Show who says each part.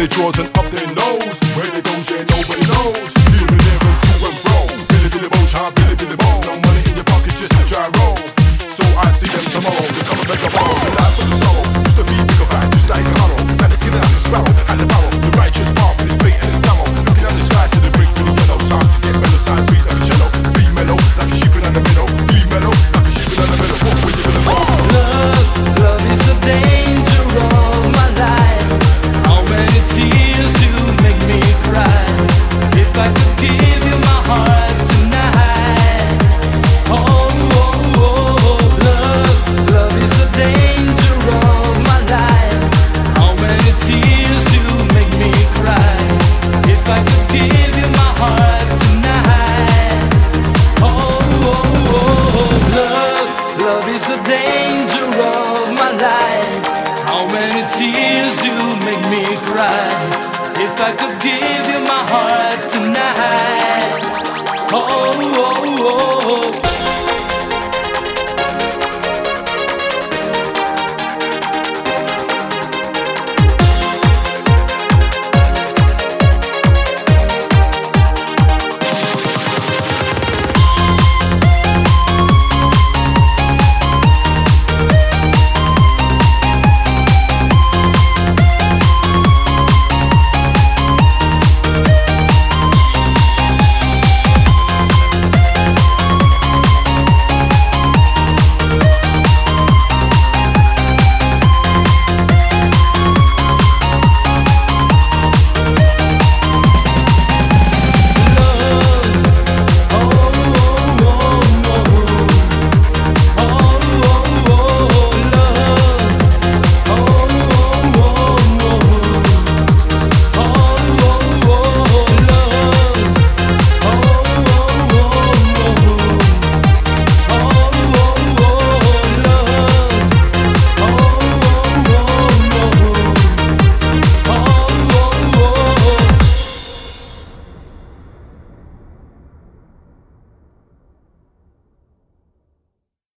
Speaker 1: their drawers and up their nose. Where they go, yeah, nobody knows. Here and there and to and. Billy Billy Bo, child, Billy Billy Bo. No money in your pocket, just a gyro. So I see them tomorrow. They come and make a
Speaker 2: ball. light. How many tears you make me cry. If I could give you my heart tonight.